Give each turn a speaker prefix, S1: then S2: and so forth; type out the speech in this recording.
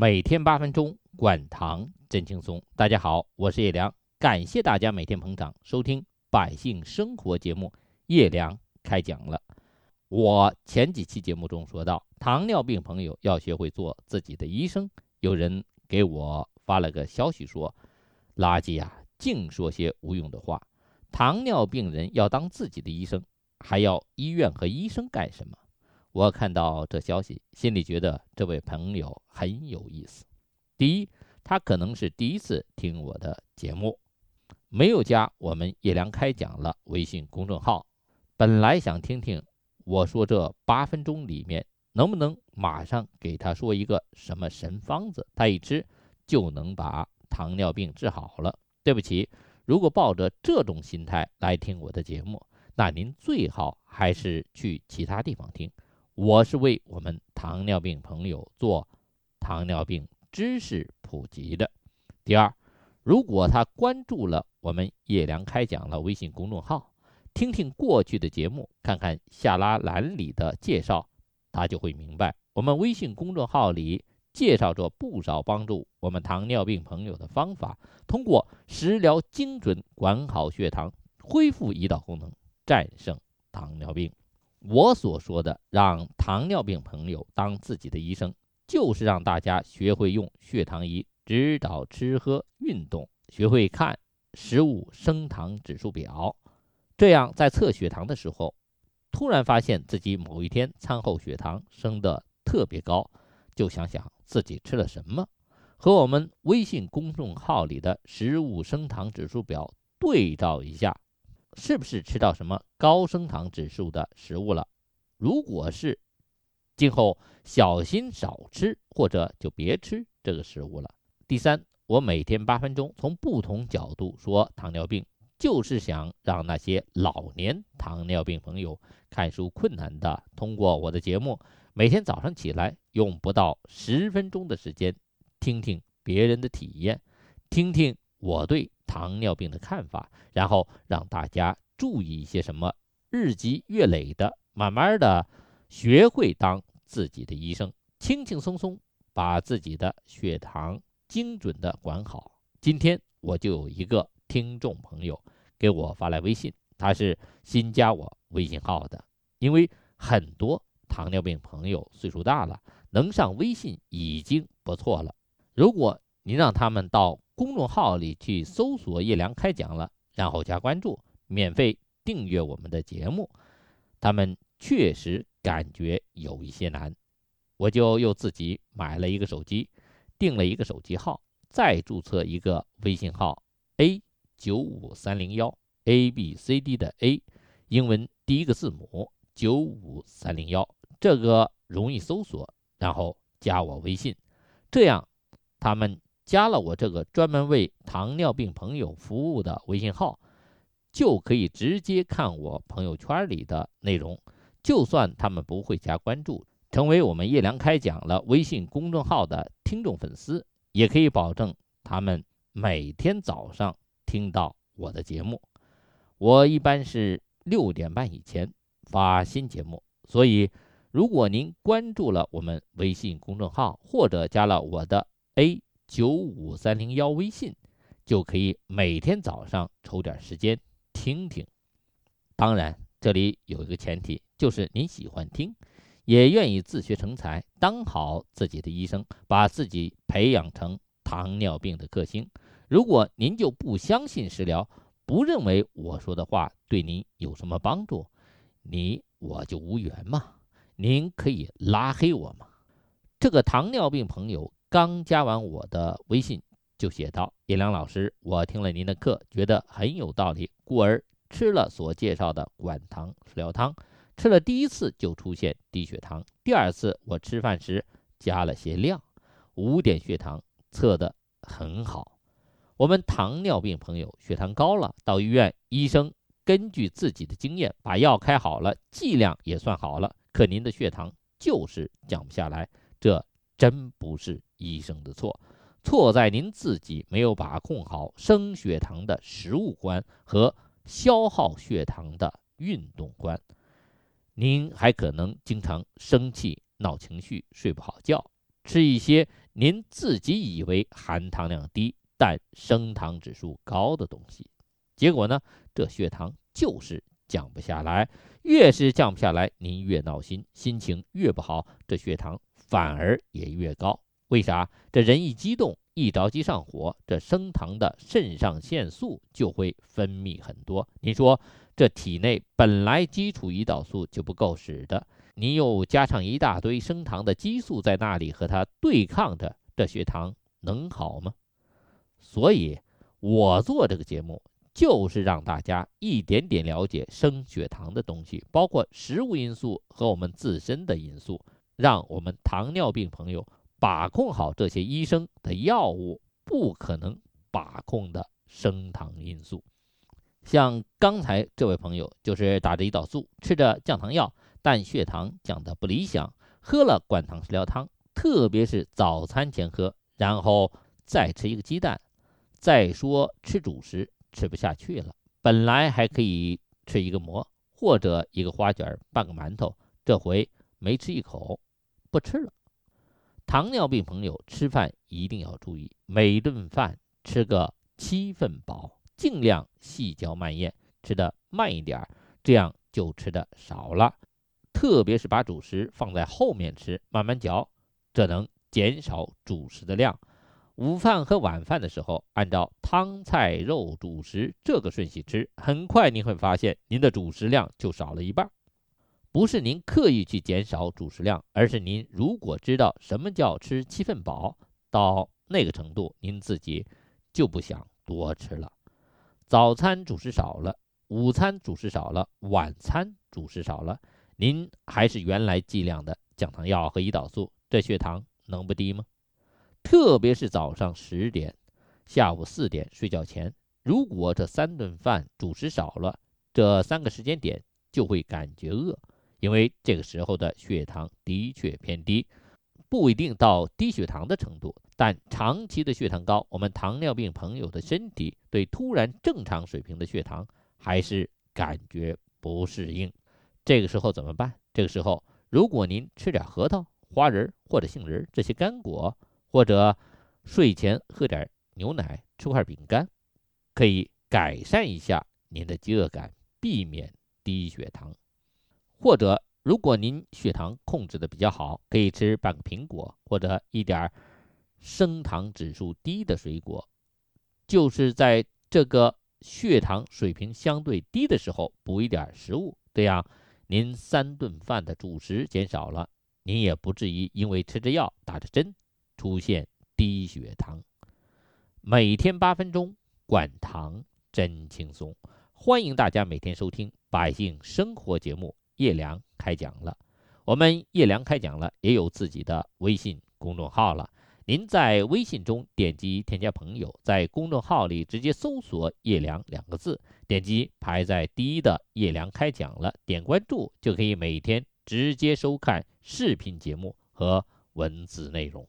S1: 每天八分钟，管糖真轻松。大家好，我是叶良，感谢大家每天捧场收听百姓生活节目。叶良开讲了。我前几期节目中说到，糖尿病朋友要学会做自己的医生。有人给我发了个消息说：“垃圾呀，净说些无用的话。糖尿病人要当自己的医生，还要医院和医生干什么？”我看到这消息，心里觉得这位朋友很有意思。第一，他可能是第一次听我的节目，没有加我们叶良开讲了微信公众号。本来想听听我说这八分钟里面能不能马上给他说一个什么神方子，他一吃就能把糖尿病治好了。对不起，如果抱着这种心态来听我的节目，那您最好还是去其他地方听。我是为我们糖尿病朋友做糖尿病知识普及的。第二，如果他关注了我们叶良开讲了微信公众号，听听过去的节目，看看下拉栏里的介绍，他就会明白，我们微信公众号里介绍着不少帮助我们糖尿病朋友的方法，通过食疗精准管好血糖，恢复胰岛功能，战胜糖尿病。我所说的让糖尿病朋友当自己的医生，就是让大家学会用血糖仪指导吃喝、运动，学会看食物升糖指数表，这样在测血糖的时候，突然发现自己某一天餐后血糖升得特别高，就想想自己吃了什么，和我们微信公众号里的食物升糖指数表对照一下。是不是吃到什么高升糖指数的食物了？如果是，今后小心少吃，或者就别吃这个食物了。第三，我每天八分钟，从不同角度说糖尿病，就是想让那些老年糖尿病朋友看书困难的，通过我的节目，每天早上起来用不到十分钟的时间，听听别人的体验，听听我对。糖尿病的看法，然后让大家注意一些什么，日积月累的，慢慢的学会当自己的医生，轻轻松松把自己的血糖精准的管好。今天我就有一个听众朋友给我发来微信，他是新加我微信号的，因为很多糖尿病朋友岁数大了，能上微信已经不错了。如果您让他们到。公众号里去搜索“叶良开讲了”，然后加关注，免费订阅我们的节目。他们确实感觉有一些难，我就又自己买了一个手机，订了一个手机号，再注册一个微信号 a 九五三零幺 a b c d 的 a，英文第一个字母九五三零幺，这个容易搜索，然后加我微信，这样他们。加了我这个专门为糖尿病朋友服务的微信号，就可以直接看我朋友圈里的内容。就算他们不会加关注，成为我们叶良开讲了微信公众号的听众粉丝，也可以保证他们每天早上听到我的节目。我一般是六点半以前发新节目，所以如果您关注了我们微信公众号，或者加了我的 A。九五三零幺微信，就可以每天早上抽点时间听听。当然，这里有一个前提，就是您喜欢听，也愿意自学成才，当好自己的医生，把自己培养成糖尿病的克星。如果您就不相信食疗，不认为我说的话对您有什么帮助，你我就无缘嘛。您可以拉黑我嘛。这个糖尿病朋友。刚加完我的微信，就写道：“叶良老师，我听了您的课，觉得很有道理，故而吃了所介绍的管糖食疗汤。吃了第一次就出现低血糖，第二次我吃饭时加了些量，五点血糖测得很好。我们糖尿病朋友血糖高了，到医院，医生根据自己的经验把药开好了，剂量也算好了，可您的血糖就是降不下来，这。”真不是医生的错，错在您自己没有把控好升血糖的食物观和消耗血糖的运动观。您还可能经常生气、闹情绪、睡不好觉，吃一些您自己以为含糖量低但升糖指数高的东西，结果呢，这血糖就是降不下来。越是降不下来，您越闹心，心情越不好，这血糖反而也越高。为啥？这人一激动，一着急上火，这升糖的肾上腺素就会分泌很多。您说，这体内本来基础胰岛素就不够使的，您又加上一大堆升糖的激素在那里和它对抗着，这血糖能好吗？所以，我做这个节目就是让大家一点点了解升血糖的东西，包括食物因素和我们自身的因素，让我们糖尿病朋友。把控好这些医生的药物不可能把控的升糖因素，像刚才这位朋友就是打着胰岛素，吃着降糖药，但血糖降得不理想，喝了灌糖食疗汤，特别是早餐前喝，然后再吃一个鸡蛋，再说吃主食吃不下去了，本来还可以吃一个馍或者一个花卷、半个馒头，这回没吃一口，不吃了。糖尿病朋友吃饭一定要注意，每顿饭吃个七分饱，尽量细嚼慢咽，吃的慢一点，这样就吃的少了。特别是把主食放在后面吃，慢慢嚼，这能减少主食的量。午饭和晚饭的时候，按照汤菜肉主食这个顺序吃，很快您会发现您的主食量就少了一半。不是您刻意去减少主食量，而是您如果知道什么叫吃七分饱，到那个程度，您自己就不想多吃了。早餐主食少了，午餐主食少了，晚餐主食少了，您还是原来剂量的降糖药和胰岛素，这血糖能不低吗？特别是早上十点、下午四点睡觉前，如果这三顿饭主食少了，这三个时间点就会感觉饿。因为这个时候的血糖的确偏低，不一定到低血糖的程度，但长期的血糖高，我们糖尿病朋友的身体对突然正常水平的血糖还是感觉不适应。这个时候怎么办？这个时候，如果您吃点核桃、花仁或者杏仁这些干果，或者睡前喝点牛奶、吃块饼干，可以改善一下您的饥饿感，避免低血糖。或者，如果您血糖控制的比较好，可以吃半个苹果或者一点升糖指数低的水果，就是在这个血糖水平相对低的时候补一点食物，这样您三顿饭的主食减少了，您也不至于因为吃着药打着针出现低血糖。每天八分钟管糖真轻松，欢迎大家每天收听《百姓生活》节目。叶良开讲了，我们叶良开讲了也有自己的微信公众号了。您在微信中点击添加朋友，在公众号里直接搜索“叶良”两个字，点击排在第一的“叶良开讲了”，点关注就可以每天直接收看视频节目和文字内容。